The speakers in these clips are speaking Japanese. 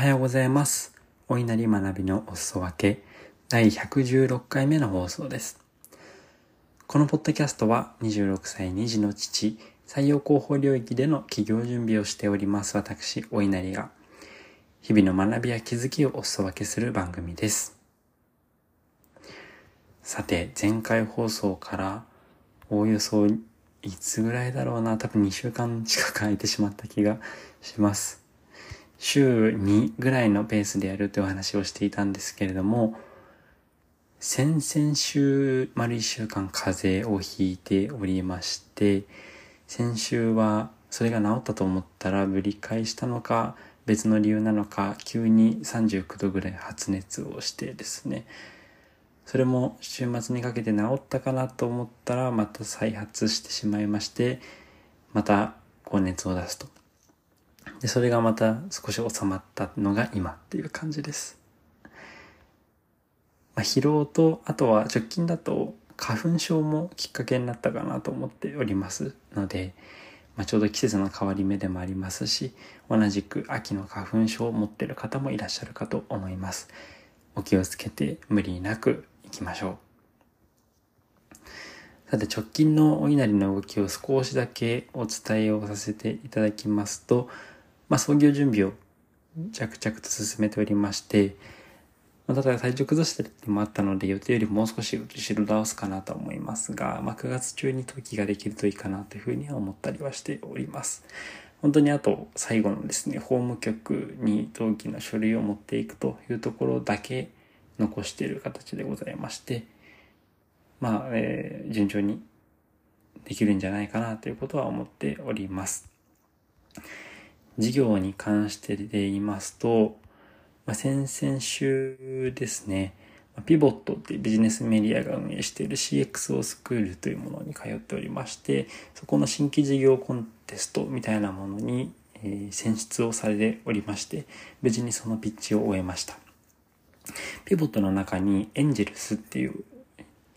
はようございます。お稲荷学びのお裾分け第116回目の放送です。このポッドキャストは26歳2児の父、採用広報領域での企業準備をしております私、お稲荷が日々の学びや気づきをお裾分けする番組です。さて、前回放送からおおよそいつぐらいだろうな、多分2週間近く空いてしまった気がします。週2ぐらいのペースでやるという話をしていたんですけれども、先々週丸1週間風邪をひいておりまして、先週はそれが治ったと思ったらぶり返したのか別の理由なのか急に39度ぐらい発熱をしてですね。それも週末にかけて治ったかなと思ったらまた再発してしまいましてまた高熱を出すと。で、それがまた少し収まったのが今っていう感じです。まあ、疲労と、あとは直近だと花粉症もきっかけになったかなと思っておりますので、まあ、ちょうど季節の変わり目でもありますし、同じく秋の花粉症を持ってる方もいらっしゃるかと思います。お気をつけて無理なくいきましょう。さて直近のお稲荷の動きを少しだけお伝えをさせていただきますと、まあ、創業準備を着々と進めておりまして、まあ、ただ体調崩したりもあったので、予定よりもう少し後ろ倒すかなと思いますが、まあ、9月中に登記ができるといいかなというふうには思ったりはしております。本当にあと最後のですね、法務局に登記の書類を持っていくというところだけ残している形でございまして、まあ、えー、順調にできるんじゃないかなということは思っております。事業に関してで言いますと、まあ、先々週ですね、ピボットってビジネスメディアが運営している CXO スクールというものに通っておりまして、そこの新規事業コンテストみたいなものに、え、選出をされておりまして、無事にそのピッチを終えました。ピボットの中にエンジェルスっていう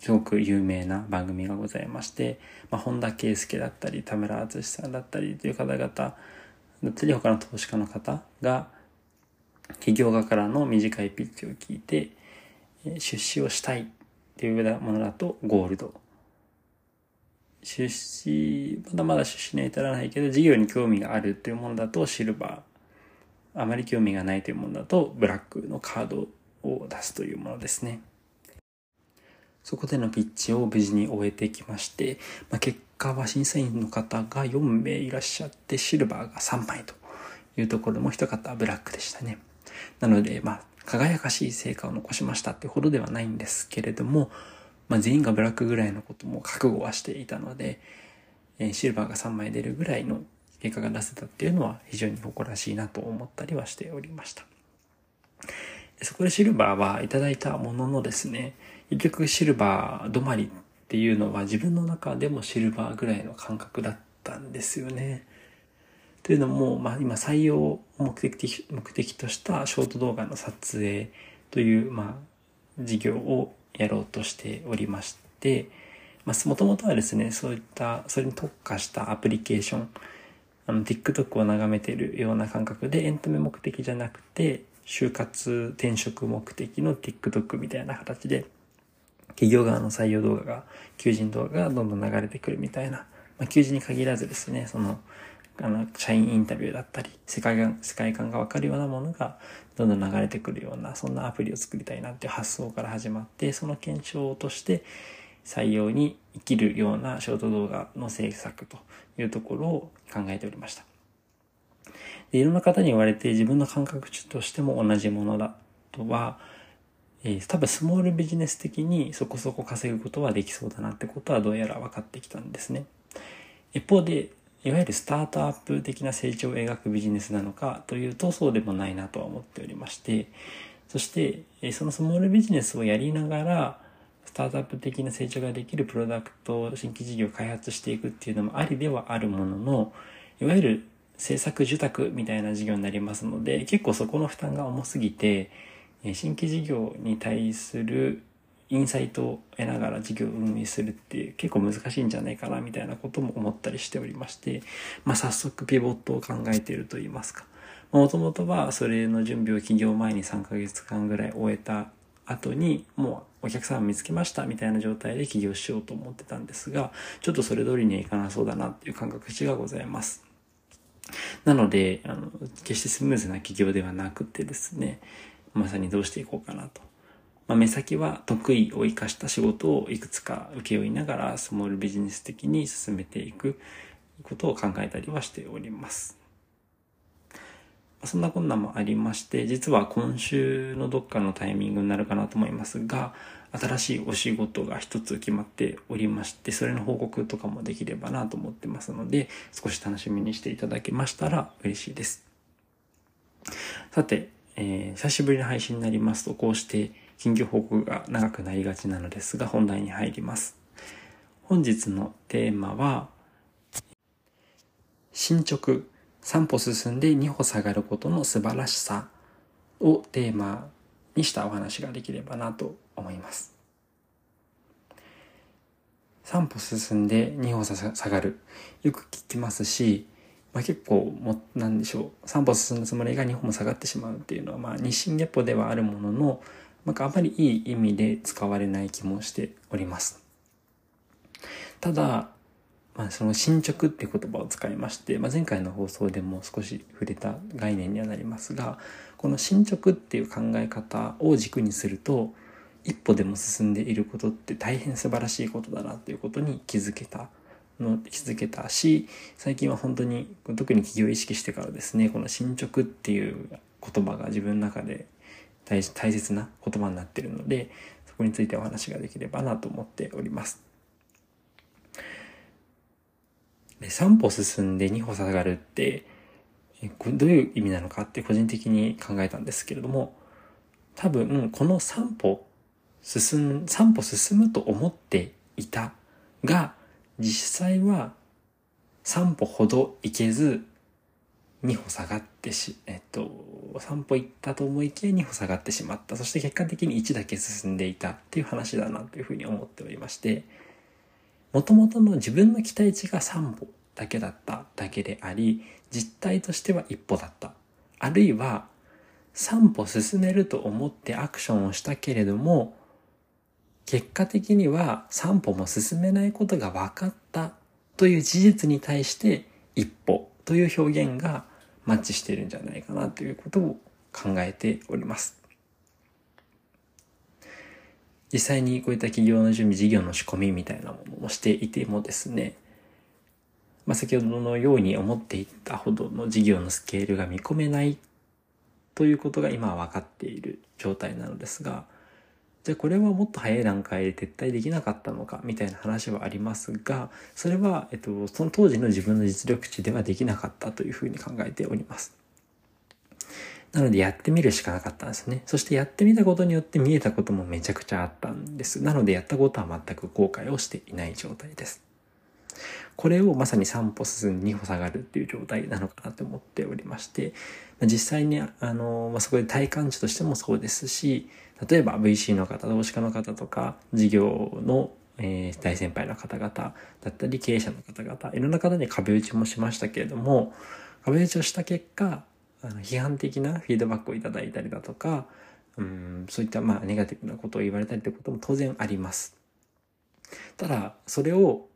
すごく有名な番組がございまして、まあ、本田圭佑だったり、田村淳さんだったりという方々、だったり他の投資家の方が企業側からの短いピッチを聞いて出資をしたいっていうものだとゴールド出資まだまだ出資には至らないけど事業に興味があるというものだとシルバーあまり興味がないというものだとブラックのカードを出すというものですね。そこでのピッチを無事に終えてきまして、まあ、結果は審査員の方が4名いらっしゃって、シルバーが3枚というところも一方はブラックでしたね。なので、まあ、輝かしい成果を残しましたってほどではないんですけれども、まあ、全員がブラックぐらいのことも覚悟はしていたので、えー、シルバーが3枚出るぐらいの結果が出せたっていうのは非常に誇らしいなと思ったりはしておりました。そこでシルバーはいただいたもののですね、結局シルバー止まりっていうのは自分の中でもシルバーぐらいの感覚だったんですよね。というのも、まあ、今採用を目的目的としたショート動画の撮影という、まあ、事業をやろうとしておりまして、まあ、もともとはですね、そういった、それに特化したアプリケーション、あの、TikTok を眺めてるような感覚でエンタメ目的じゃなくて、就活転職目的の TikTok みたいな形で企業側の採用動画が、求人動画がどんどん流れてくるみたいな、まあ、求人に限らずですね、その、あの、社員インタビューだったり、世界観、世界観がわかるようなものがどんどん流れてくるような、そんなアプリを作りたいなっていう発想から始まって、その検証として採用に生きるようなショート動画の制作というところを考えておりました。でいろんな方に言われて自分の感覚値としても同じものだとは、えー、多分スモールビジネス的にそこそこ稼ぐことはできそうだなってことはどうやら分かってきたんですね。一方で、いわゆるスタートアップ的な成長を描くビジネスなのかというとそうでもないなとは思っておりまして、そして、そのスモールビジネスをやりながら、スタートアップ的な成長ができるプロダクト、新規事業を開発していくっていうのもありではあるものの、いわゆる制作受託みたいな事業になりますので、結構そこの負担が重すぎて、新規事業に対するインサイトを得ながら事業を運営するって結構難しいんじゃないかなみたいなことも思ったりしておりまして、まあ、早速ピボットを考えていると言いますか、もともとはそれの準備を起業前に3ヶ月間ぐらい終えた後にもうお客さんを見つけましたみたいな状態で起業しようと思ってたんですが、ちょっとそれ通りにはいかなそうだなっていう感覚値がございます。なので、あの、決してスムーズな起業ではなくてですね、まさにどうしていこうかなと。まあ、目先は得意を生かした仕事をいくつか請け負いながらスモールビジネス的に進めていくことを考えたりはしております。そんな困難もありまして、実は今週のどっかのタイミングになるかなと思いますが、新しいお仕事が一つ決まっておりまして、それの報告とかもできればなと思ってますので、少し楽しみにしていただけましたら嬉しいです。さて、えー、久しぶりの配信になりますと、こうして緊急報告が長くなりがちなのですが、本題に入ります。本日のテーマは、進捗、3歩進んで2歩下がることの素晴らしさをテーマにしたお話ができればなと思います。3歩進んで2歩下がる。よく聞きますし、まあ、結構も、なんでしょう。3歩進んだつもりが2歩も下がってしまうっていうのは、まあ、日進月歩ではあるものの、なんかあまりいい意味で使われない気もしております。ただ、まあ、その進捗っていう言葉を使いまして、まあ、前回の放送でも少し触れた概念にはなりますがこの進捗っていう考え方を軸にすると一歩でも進んでいることって大変素晴らしいことだなということに気づけたの気づけたし最近は本当に特に企業意識してからですねこの進捗っていう言葉が自分の中で大切な言葉になっているのでそこについてお話ができればなと思っております。3歩進んで2歩下がるって、どういう意味なのかって個人的に考えたんですけれども、多分この3歩進ん、3歩進むと思っていたが、実際は3歩ほど行けず、2歩下がってし、えっと、3歩行ったと思いきや2歩下がってしまった。そして結果的に1だけ進んでいたっていう話だなというふうに思っておりまして、もともとの自分の期待値が3歩だけだっただけであり、実態としては一歩だった。あるいは、3歩進めると思ってアクションをしたけれども、結果的には3歩も進めないことが分かったという事実に対して一歩という表現がマッチしているんじゃないかなということを考えております。実際にこういった企業の準備、事業の仕込みみたいなものもしていてもですね、まあ、先ほどのように思っていたほどの事業のスケールが見込めないということが今は分かっている状態なのですが、じゃあこれはもっと早い段階で撤退できなかったのかみたいな話はありますが、それは、えっと、その当時の自分の実力値ではできなかったというふうに考えております。なのでやってみるしかなかったんですね。そしてやってみたことによって見えたこともめちゃくちゃあったんです。なのでやったことは全く後悔をしていない状態です。これをまさに3歩進んで2歩下がるっていう状態なのかなと思っておりまして、ま実際に、あの、まあ、そこで体感値としてもそうですし、例えば VC の方、投資家の方とか、事業のえー、大先輩の方々だったり経営者の方々いろんな方に壁打ちもしましたけれども壁打ちをした結果あの批判的なフィードバックをいただいたりだとか、うん、そういったまあネガティブなことを言われたりということも当然あります。ただ、それを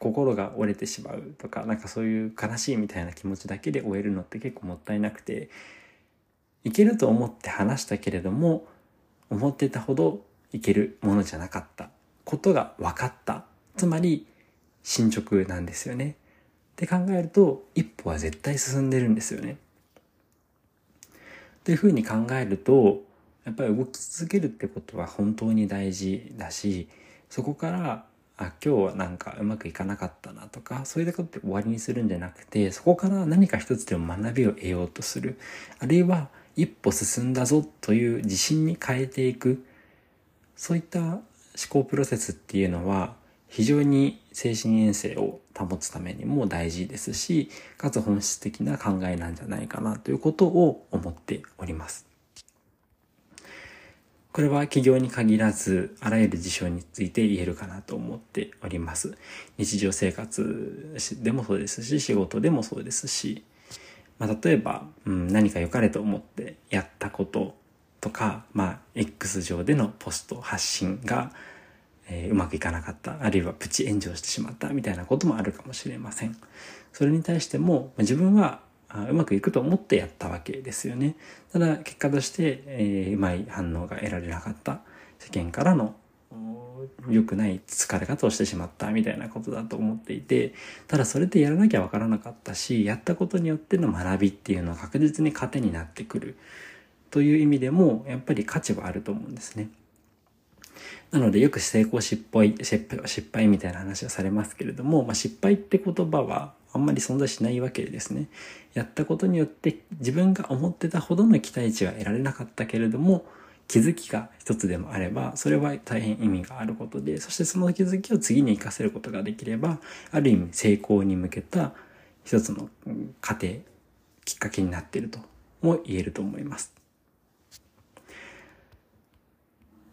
心が折れてしまうとか、なんかそういう悲しいみたいな気持ちだけで終えるのって結構もったいなくて、いけると思って話したけれども、思ってたほどいけるものじゃなかったことが分かった。つまり、進捗なんですよね。って考えると、一歩は絶対進んでるんですよね。っていうふうに考えると、やっぱり動き続けるってことは本当に大事だし、そこから、あ、今日はなんかうまくいかなかったなとか、そういうことって終わりにするんじゃなくて、そこから何か一つでも学びを得ようとする。あるいは、一歩進んだぞという自信に変えていく。そういった思考プロセスっていうのは、非常に精神衛生を保つためにも大事ですし、かつ本質的な考えなんじゃないかなということを思っております。これは企業に限らず、あらゆる事象について言えるかなと思っております。日常生活でもそうですし、仕事でもそうですし、まあ、例えば、うん、何か良かれと思ってやったこととか、まあ、X 上でのポスト発信が、えー、うまくいかなかった、あるいはプチ炎上してしまったみたいなこともあるかもしれません。それに対しても、自分はうまくいくと思ってやったわけですよね。ただ結果として、えー、うまい反応が得られなかった。世間からの良くない疲れ方をしてしまったみたいなことだと思っていて、ただそれでやらなきゃわからなかったし、やったことによっての学びっていうのは確実に糧になってくるという意味でも、やっぱり価値はあると思うんですね。なのでよく成功失敗、失敗失敗みたいな話はされますけれども、まあ、失敗って言葉はあんまり存在しないわけですね。やったことによって自分が思ってたほどの期待値は得られなかったけれども、気づきが一つでもあれば、それは大変意味があることで、そしてその気づきを次に活かせることができれば、ある意味成功に向けた一つの過程、きっかけになっているとも言えると思います。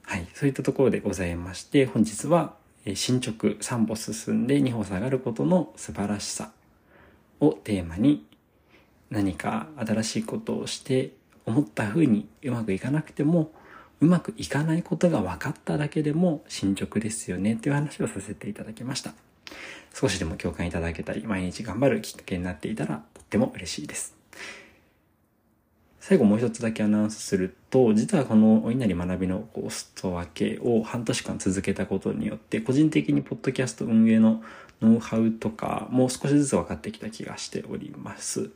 はい。そういったところでございまして、本日は進捗3歩進んで2歩下がることの素晴らしさをテーマに何か新しいことをして思った風にうまくいかなくてもうまくいかないことが分かっただけでも進捗ですよねっていう話をさせていただきました。少しでも共感いただけたり、毎日頑張るきっかけになっていたらとっても嬉しいです。最後もう一つだけアナウンスすると、実はこのお稲荷学びのこうストア系を半年間続けたことによって、個人的にポッドキャスト運営のノウハウとかもう少しずつ分かってきた気がしております。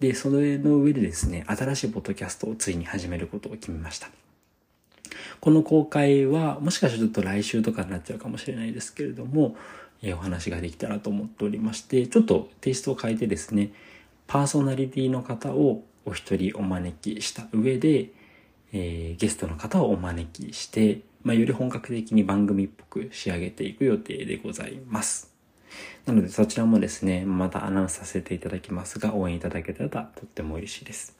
で、それの上でですね、新しいポッドキャストをついに始めることを決めました。この公開は、もしかしたらちょっと来週とかになっちゃうかもしれないですけれども、えお話ができたらと思っておりまして、ちょっとテイストを変えてですね、パーソナリティの方をお一人お招きした上で、えー、ゲストの方をお招きして、まあ、より本格的に番組っぽく仕上げていく予定でございます。なのでそちらもですね、またアナウンスさせていただきますが、応援いただけたらとっても嬉しいです。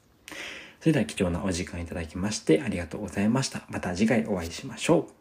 それでは貴重なお時間いただきましてありがとうございました。また次回お会いしましょう。